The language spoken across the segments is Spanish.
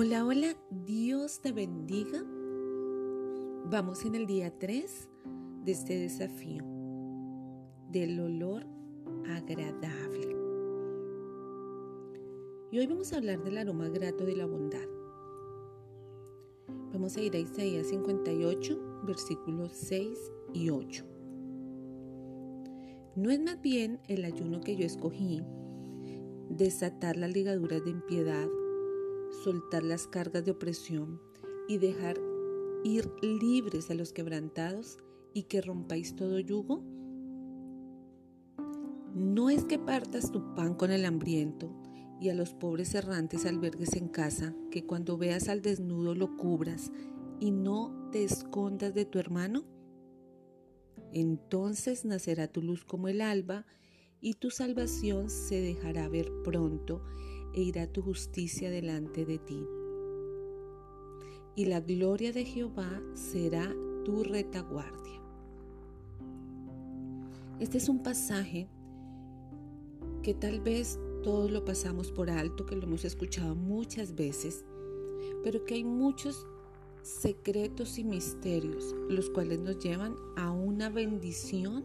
Hola, hola, Dios te bendiga. Vamos en el día 3 de este desafío del olor agradable. Y hoy vamos a hablar del aroma grato de la bondad. Vamos a ir a Isaías 58, versículos 6 y 8. No es más bien el ayuno que yo escogí, desatar las ligaduras de impiedad soltar las cargas de opresión y dejar ir libres a los quebrantados y que rompáis todo yugo? No es que partas tu pan con el hambriento y a los pobres errantes albergues en casa, que cuando veas al desnudo lo cubras y no te escondas de tu hermano. Entonces nacerá tu luz como el alba y tu salvación se dejará ver pronto e irá tu justicia delante de ti. Y la gloria de Jehová será tu retaguardia. Este es un pasaje que tal vez todos lo pasamos por alto, que lo hemos escuchado muchas veces, pero que hay muchos secretos y misterios, los cuales nos llevan a una bendición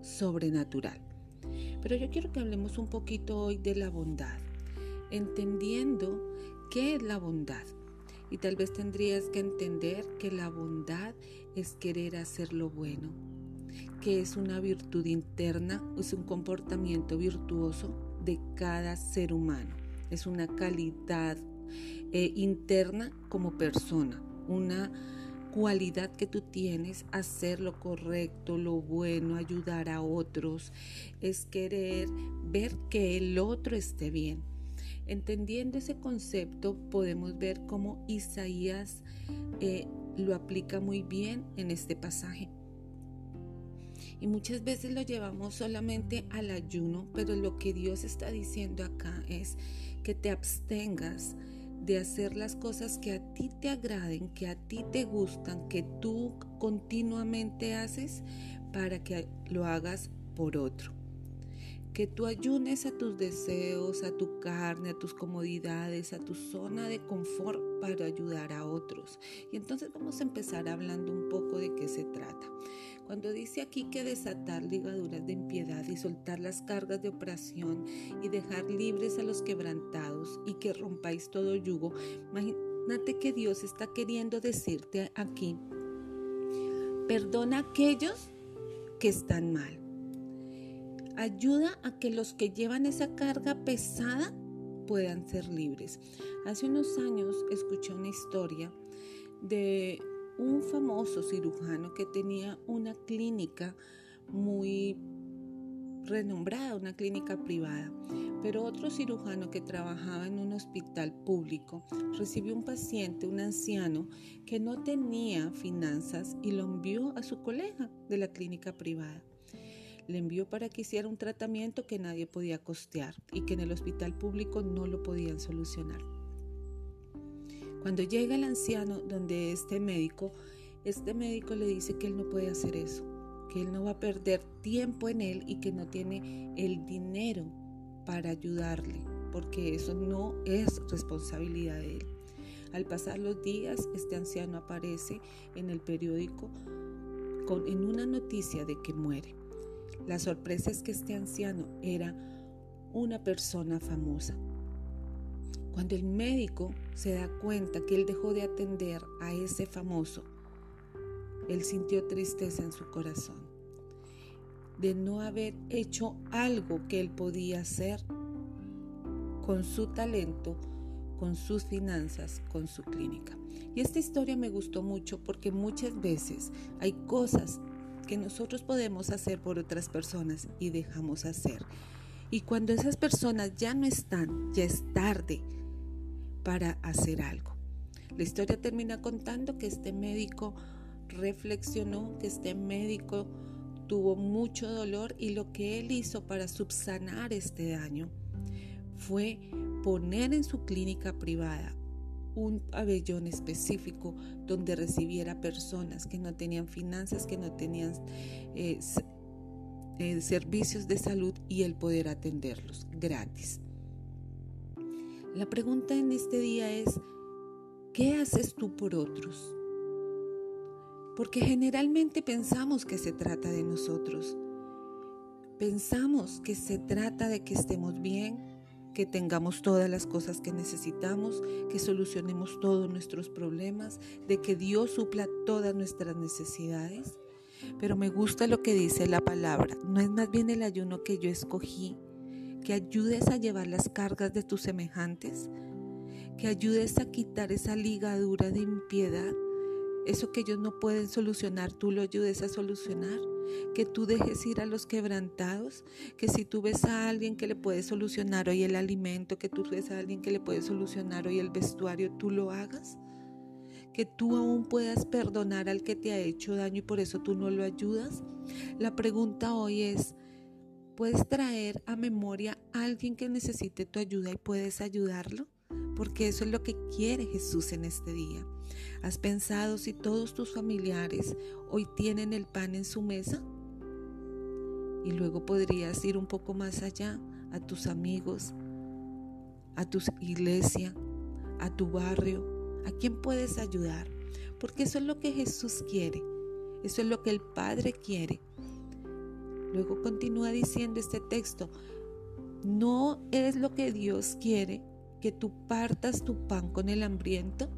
sobrenatural. Pero yo quiero que hablemos un poquito hoy de la bondad, entendiendo qué es la bondad. Y tal vez tendrías que entender que la bondad es querer hacer lo bueno, que es una virtud interna, es un comportamiento virtuoso de cada ser humano, es una calidad eh, interna como persona, una cualidad que tú tienes, hacer lo correcto, lo bueno, ayudar a otros, es querer ver que el otro esté bien. Entendiendo ese concepto, podemos ver cómo Isaías eh, lo aplica muy bien en este pasaje. Y muchas veces lo llevamos solamente al ayuno, pero lo que Dios está diciendo acá es que te abstengas de hacer las cosas que a ti te agraden, que a ti te gustan, que tú continuamente haces para que lo hagas por otro. Que tú ayunes a tus deseos, a tu carne, a tus comodidades, a tu zona de confort para ayudar a otros. Y entonces vamos a empezar hablando un poco de qué se trata. Cuando dice aquí que desatar ligaduras de impiedad y soltar las cargas de operación y dejar libres a los quebrantados y que rompáis todo yugo, imagínate que Dios está queriendo decirte aquí, perdona a aquellos que están mal. Ayuda a que los que llevan esa carga pesada puedan ser libres. Hace unos años escuché una historia de un famoso cirujano que tenía una clínica muy renombrada, una clínica privada, pero otro cirujano que trabajaba en un hospital público recibió un paciente, un anciano, que no tenía finanzas y lo envió a su colega de la clínica privada. Le envió para que hiciera un tratamiento que nadie podía costear y que en el hospital público no lo podían solucionar. Cuando llega el anciano donde este médico, este médico le dice que él no puede hacer eso, que él no va a perder tiempo en él y que no tiene el dinero para ayudarle, porque eso no es responsabilidad de él. Al pasar los días, este anciano aparece en el periódico con, en una noticia de que muere. La sorpresa es que este anciano era una persona famosa, cuando el médico se da cuenta que él dejó de atender a ese famoso, él sintió tristeza en su corazón de no haber hecho algo que él podía hacer con su talento, con sus finanzas, con su clínica. Y esta historia me gustó mucho porque muchas veces hay cosas que nosotros podemos hacer por otras personas y dejamos hacer. Y cuando esas personas ya no están, ya es tarde para hacer algo. La historia termina contando que este médico reflexionó, que este médico tuvo mucho dolor y lo que él hizo para subsanar este daño fue poner en su clínica privada un pabellón específico donde recibiera personas que no tenían finanzas, que no tenían eh, eh, servicios de salud y el poder atenderlos gratis. La pregunta en este día es, ¿qué haces tú por otros? Porque generalmente pensamos que se trata de nosotros. Pensamos que se trata de que estemos bien, que tengamos todas las cosas que necesitamos, que solucionemos todos nuestros problemas, de que Dios supla todas nuestras necesidades. Pero me gusta lo que dice la palabra. No es más bien el ayuno que yo escogí, que ayudes a llevar las cargas de tus semejantes, que ayudes a quitar esa ligadura de impiedad eso que ellos no pueden solucionar, tú lo ayudes a solucionar. Que tú dejes ir a los quebrantados. Que si tú ves a alguien que le puede solucionar hoy el alimento, que tú ves a alguien que le puede solucionar hoy el vestuario, tú lo hagas. Que tú aún puedas perdonar al que te ha hecho daño y por eso tú no lo ayudas. La pregunta hoy es, ¿puedes traer a memoria a alguien que necesite tu ayuda y puedes ayudarlo? porque eso es lo que quiere Jesús en este día. ¿Has pensado si todos tus familiares hoy tienen el pan en su mesa? Y luego podrías ir un poco más allá a tus amigos, a tu iglesia, a tu barrio, a quién puedes ayudar, porque eso es lo que Jesús quiere, eso es lo que el Padre quiere. Luego continúa diciendo este texto, no es lo que Dios quiere que tú partas tu pan con el hambriento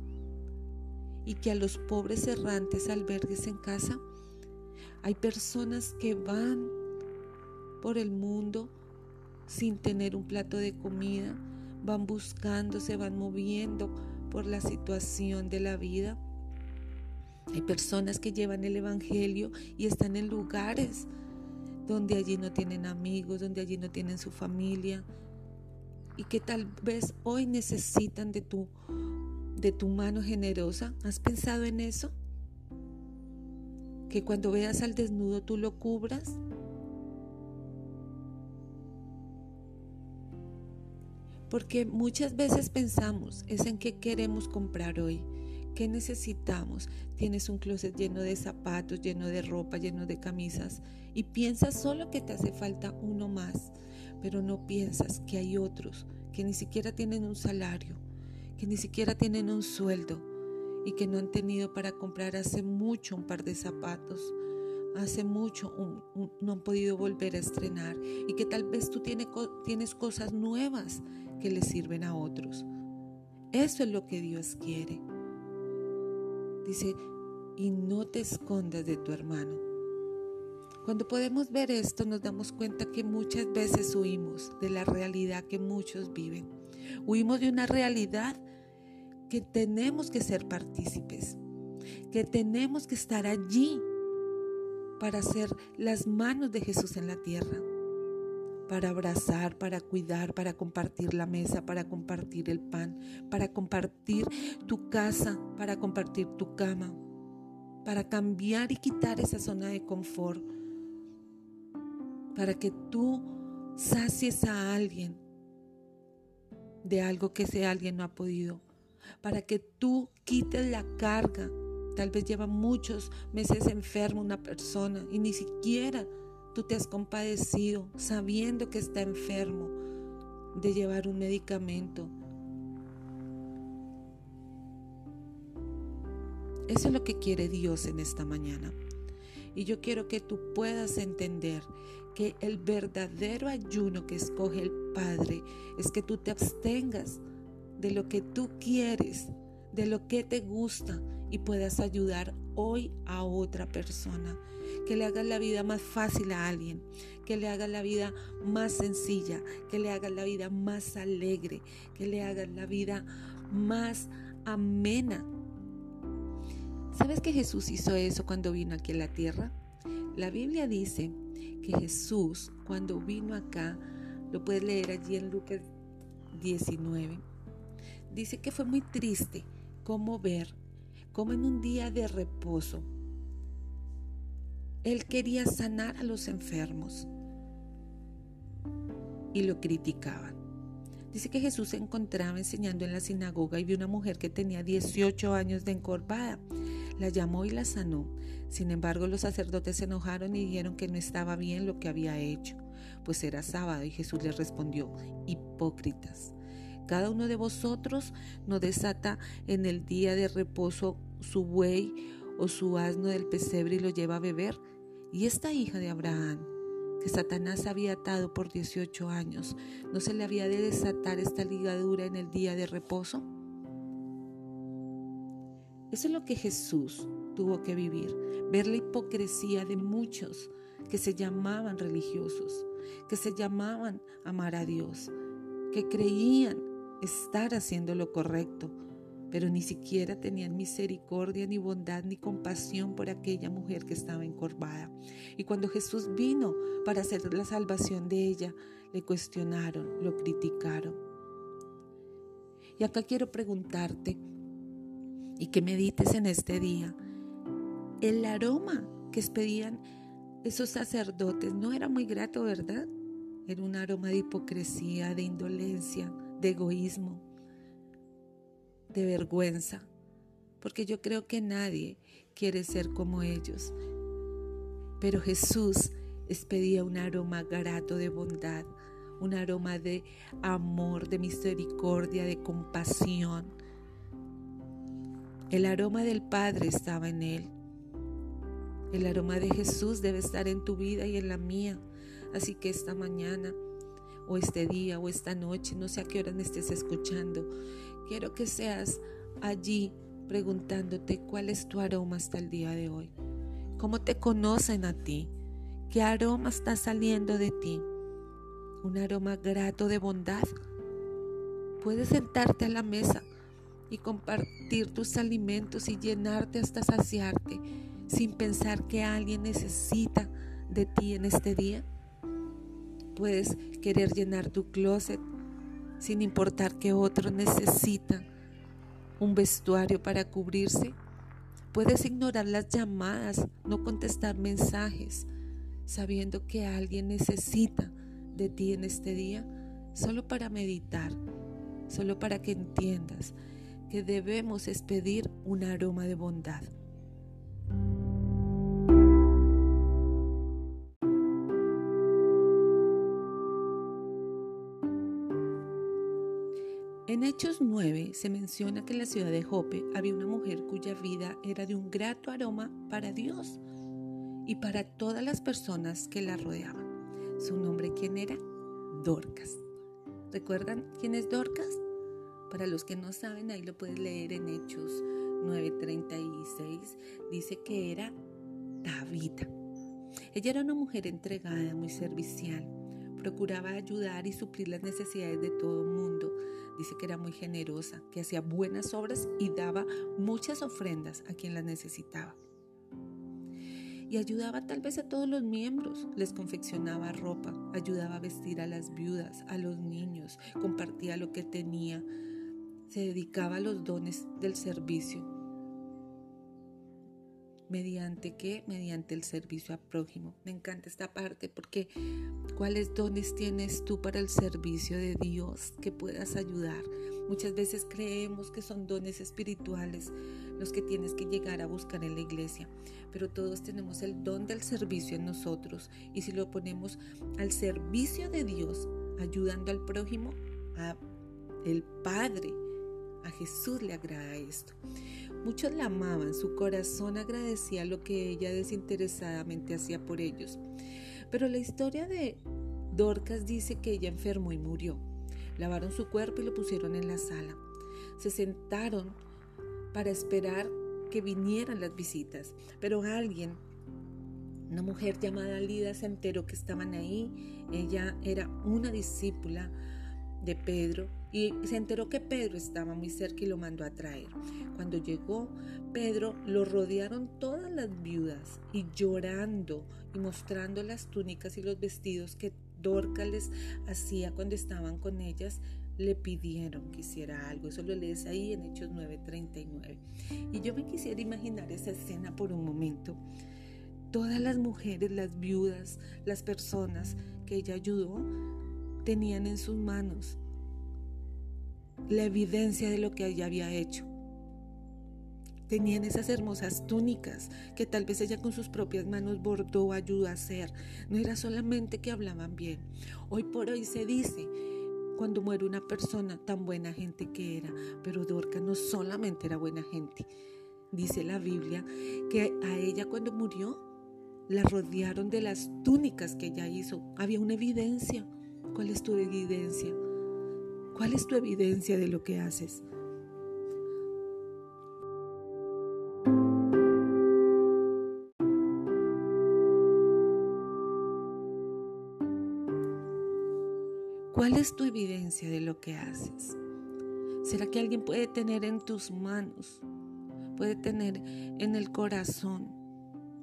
y que a los pobres errantes albergues en casa. Hay personas que van por el mundo sin tener un plato de comida, van buscando, se van moviendo por la situación de la vida. Hay personas que llevan el Evangelio y están en lugares donde allí no tienen amigos, donde allí no tienen su familia, y que tal vez hoy necesitan de tu, de tu mano generosa. ¿Has pensado en eso? Que cuando veas al desnudo tú lo cubras. Porque muchas veces pensamos es en qué queremos comprar hoy, qué necesitamos. Tienes un closet lleno de zapatos, lleno de ropa, lleno de camisas y piensas solo que te hace falta uno más pero no piensas que hay otros que ni siquiera tienen un salario, que ni siquiera tienen un sueldo y que no han tenido para comprar hace mucho un par de zapatos, hace mucho no han podido volver a estrenar y que tal vez tú tienes, tienes cosas nuevas que le sirven a otros. Eso es lo que Dios quiere. Dice, y no te escondas de tu hermano. Cuando podemos ver esto nos damos cuenta que muchas veces huimos de la realidad que muchos viven. Huimos de una realidad que tenemos que ser partícipes, que tenemos que estar allí para ser las manos de Jesús en la tierra, para abrazar, para cuidar, para compartir la mesa, para compartir el pan, para compartir tu casa, para compartir tu cama, para cambiar y quitar esa zona de confort para que tú sacies a alguien de algo que ese alguien no ha podido, para que tú quites la carga. Tal vez lleva muchos meses enfermo una persona y ni siquiera tú te has compadecido sabiendo que está enfermo de llevar un medicamento. Eso es lo que quiere Dios en esta mañana. Y yo quiero que tú puedas entender que el verdadero ayuno que escoge el Padre es que tú te abstengas de lo que tú quieres, de lo que te gusta y puedas ayudar hoy a otra persona. Que le hagas la vida más fácil a alguien, que le hagas la vida más sencilla, que le hagas la vida más alegre, que le hagas la vida más amena ¿Sabes que Jesús hizo eso cuando vino aquí a la tierra? La Biblia dice que Jesús cuando vino acá, lo puedes leer allí en Lucas 19, dice que fue muy triste como ver como en un día de reposo él quería sanar a los enfermos y lo criticaban. Dice que Jesús se encontraba enseñando en la sinagoga y vio una mujer que tenía 18 años de encorvada la llamó y la sanó. Sin embargo, los sacerdotes se enojaron y dijeron que no estaba bien lo que había hecho, pues era sábado y Jesús les respondió, hipócritas. Cada uno de vosotros no desata en el día de reposo su buey o su asno del pesebre y lo lleva a beber. Y esta hija de Abraham, que Satanás había atado por 18 años, ¿no se le había de desatar esta ligadura en el día de reposo? Eso es lo que Jesús tuvo que vivir, ver la hipocresía de muchos que se llamaban religiosos, que se llamaban amar a Dios, que creían estar haciendo lo correcto, pero ni siquiera tenían misericordia, ni bondad, ni compasión por aquella mujer que estaba encorvada. Y cuando Jesús vino para hacer la salvación de ella, le cuestionaron, lo criticaron. Y acá quiero preguntarte y que medites en este día. El aroma que expedían esos sacerdotes no era muy grato, ¿verdad? Era un aroma de hipocresía, de indolencia, de egoísmo de vergüenza, porque yo creo que nadie quiere ser como ellos. Pero Jesús expedía un aroma grato de bondad, un aroma de amor, de misericordia, de compasión. El aroma del Padre estaba en él. El aroma de Jesús debe estar en tu vida y en la mía. Así que esta mañana o este día o esta noche, no sé a qué hora me estés escuchando, quiero que seas allí preguntándote cuál es tu aroma hasta el día de hoy. ¿Cómo te conocen a ti? ¿Qué aroma está saliendo de ti? ¿Un aroma grato de bondad? Puedes sentarte a la mesa y compartir tus alimentos y llenarte hasta saciarte sin pensar que alguien necesita de ti en este día. Puedes querer llenar tu closet sin importar que otro necesita un vestuario para cubrirse. Puedes ignorar las llamadas, no contestar mensajes, sabiendo que alguien necesita de ti en este día, solo para meditar, solo para que entiendas que debemos expedir un aroma de bondad. En Hechos 9 se menciona que en la ciudad de Jope había una mujer cuya vida era de un grato aroma para Dios y para todas las personas que la rodeaban. ¿Su nombre quién era? Dorcas. ¿Recuerdan quién es Dorcas? Para los que no saben, ahí lo puedes leer en Hechos 9:36. Dice que era Tabita. Ella era una mujer entregada, muy servicial. Procuraba ayudar y suplir las necesidades de todo el mundo Dice que era muy generosa, que hacía buenas obras y daba muchas ofrendas a quien las necesitaba. Y ayudaba tal vez a todos los miembros, les confeccionaba ropa, ayudaba a vestir a las viudas, a los niños, compartía lo que tenía, se dedicaba a los dones del servicio ¿Mediante qué? Mediante el servicio a prójimo. Me encanta esta parte porque ¿cuáles dones tienes tú para el servicio de Dios que puedas ayudar? Muchas veces creemos que son dones espirituales los que tienes que llegar a buscar en la iglesia, pero todos tenemos el don del servicio en nosotros y si lo ponemos al servicio de Dios, ayudando al prójimo, a el Padre, a Jesús le agrada esto. Muchos la amaban, su corazón agradecía lo que ella desinteresadamente hacía por ellos. Pero la historia de Dorcas dice que ella enfermó y murió. Lavaron su cuerpo y lo pusieron en la sala. Se sentaron para esperar que vinieran las visitas, pero alguien, una mujer llamada Lida, se enteró que estaban ahí. Ella era una discípula de Pedro y se enteró que Pedro estaba muy cerca y lo mandó a traer. Cuando llegó Pedro, lo rodearon todas las viudas y llorando y mostrando las túnicas y los vestidos que Dorca les hacía cuando estaban con ellas, le pidieron que hiciera algo. Eso lo lees ahí en Hechos 9:39. Y yo me quisiera imaginar esa escena por un momento. Todas las mujeres, las viudas, las personas que ella ayudó, tenían en sus manos la evidencia de lo que ella había hecho. Tenían esas hermosas túnicas que tal vez ella con sus propias manos bordó o ayudó a hacer. No era solamente que hablaban bien. Hoy por hoy se dice cuando muere una persona tan buena gente que era. Pero Dorcas no solamente era buena gente. Dice la Biblia que a ella cuando murió la rodearon de las túnicas que ella hizo. Había una evidencia. ¿Cuál es tu evidencia? ¿Cuál es tu evidencia de lo que haces? ¿Cuál es tu evidencia de lo que haces? ¿Será que alguien puede tener en tus manos? Puede tener en el corazón.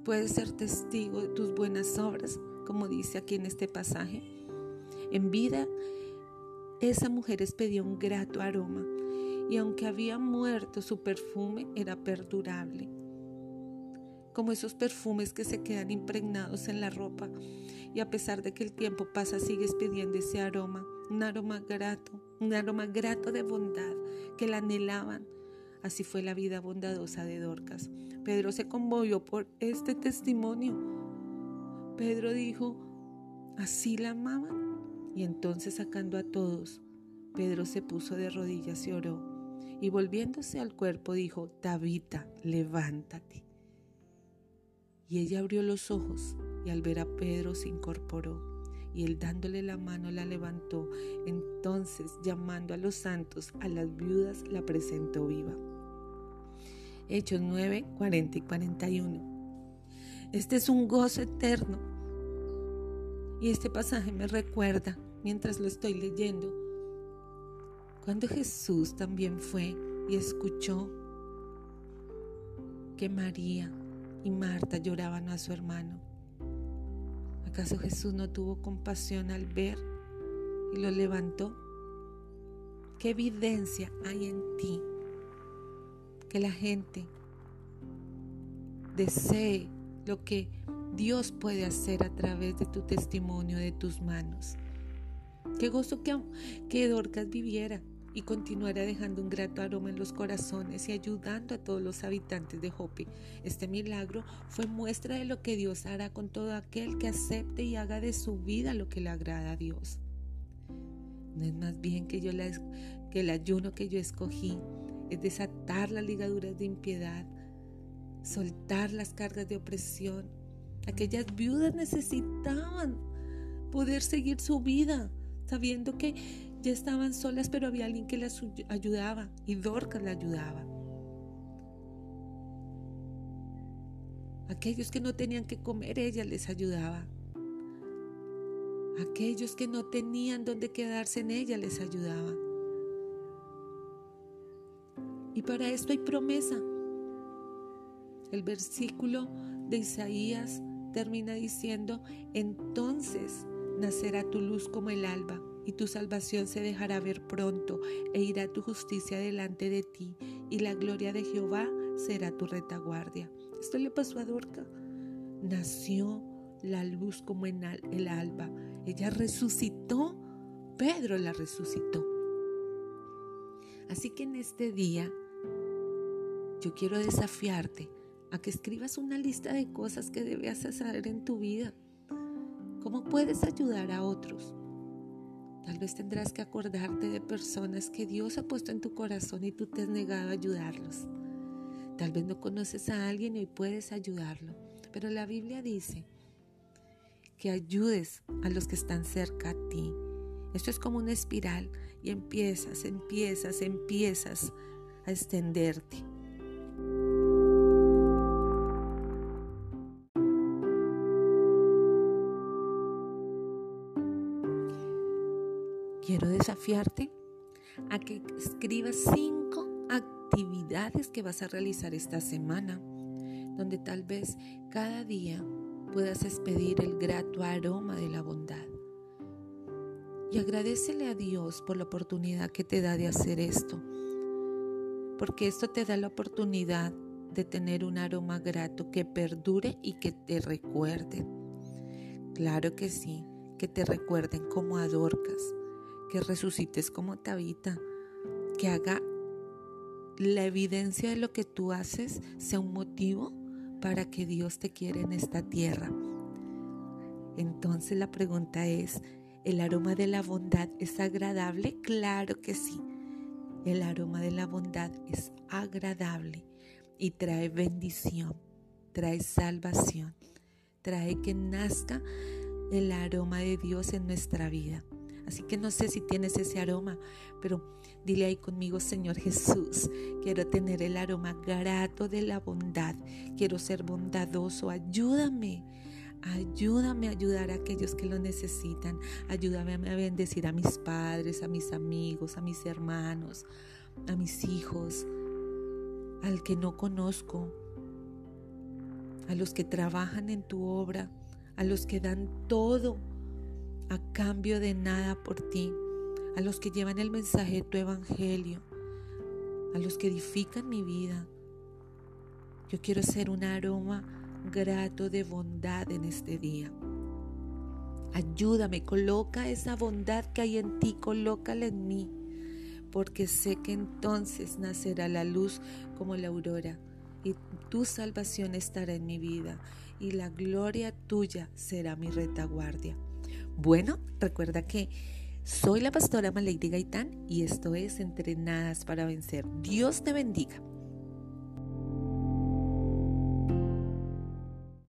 Puede ser testigo de tus buenas obras, como dice aquí en este pasaje. En vida, esa mujer expedía un grato aroma y aunque había muerto, su perfume era perdurable como esos perfumes que se quedan impregnados en la ropa y a pesar de que el tiempo pasa sigues pidiendo ese aroma, un aroma grato, un aroma grato de bondad que la anhelaban. Así fue la vida bondadosa de Dorcas. Pedro se conmovió por este testimonio. Pedro dijo, ¿así la amaban? Y entonces sacando a todos, Pedro se puso de rodillas y oró. Y volviéndose al cuerpo dijo, Tabita, levántate. Y ella abrió los ojos y al ver a Pedro se incorporó y él dándole la mano la levantó. Entonces, llamando a los santos, a las viudas, la presentó viva. Hechos 9, 40 y 41. Este es un gozo eterno. Y este pasaje me recuerda, mientras lo estoy leyendo, cuando Jesús también fue y escuchó que María y Marta lloraban a su hermano. ¿Acaso Jesús no tuvo compasión al ver y lo levantó? ¿Qué evidencia hay en ti que la gente desee lo que Dios puede hacer a través de tu testimonio, de tus manos? Qué gozo que, que Dorcas viviera y continuará dejando un grato aroma en los corazones y ayudando a todos los habitantes de Jope. Este milagro fue muestra de lo que Dios hará con todo aquel que acepte y haga de su vida lo que le agrada a Dios. No es más bien que yo que el ayuno que yo escogí es desatar las ligaduras de impiedad, soltar las cargas de opresión. Aquellas viudas necesitaban poder seguir su vida, sabiendo que ya estaban solas, pero había alguien que las ayudaba y Dorcas la ayudaba. Aquellos que no tenían que comer, ella les ayudaba. Aquellos que no tenían donde quedarse en ella les ayudaba. Y para esto hay promesa. El versículo de Isaías termina diciendo, entonces nacerá tu luz como el alba y tu salvación se dejará ver pronto, e irá tu justicia delante de ti, y la gloria de Jehová será tu retaguardia. Esto le pasó a Dorca. Nació la luz como en el alba. Ella resucitó, Pedro la resucitó. Así que en este día yo quiero desafiarte a que escribas una lista de cosas que debes hacer en tu vida. ¿Cómo puedes ayudar a otros? Tal vez tendrás que acordarte de personas que Dios ha puesto en tu corazón y tú te has negado a ayudarlos. Tal vez no conoces a alguien y puedes ayudarlo, pero la Biblia dice que ayudes a los que están cerca a ti. Esto es como una espiral y empiezas, empiezas, empiezas a extenderte. Desafiarte a que escribas cinco actividades que vas a realizar esta semana, donde tal vez cada día puedas expedir el grato aroma de la bondad. Y agradecele a Dios por la oportunidad que te da de hacer esto, porque esto te da la oportunidad de tener un aroma grato que perdure y que te recuerde. Claro que sí, que te recuerden como adorcas, que resucites como Tabita, que haga la evidencia de lo que tú haces sea un motivo para que Dios te quiera en esta tierra. Entonces la pregunta es, ¿El aroma de la bondad es agradable? Claro que sí. El aroma de la bondad es agradable y trae bendición, trae salvación, trae que nazca el aroma de Dios en nuestra vida. Así que no sé si tienes ese aroma, pero dile ahí conmigo, Señor Jesús, quiero tener el aroma grato de la bondad, quiero ser bondadoso, ayúdame. Ayúdame a ayudar a aquellos que lo necesitan. Ayúdame a bendecir a mis padres, a mis amigos, a mis hermanos, a mis hijos, al que no conozco, a los que trabajan en tu obra, a los que dan todo a cambio de nada por ti, a los que llevan el mensaje de tu evangelio, a los que edifican mi vida. Yo quiero ser un aroma grato de bondad en este día. Ayúdame, coloca esa bondad que hay en ti, colócala en mí, porque sé que entonces nacerá la luz como la aurora y tu salvación estará en mi vida y la gloria tuya será mi retaguardia. Bueno, recuerda que soy la pastora Malady Gaitán y esto es Entrenadas para Vencer. Dios te bendiga.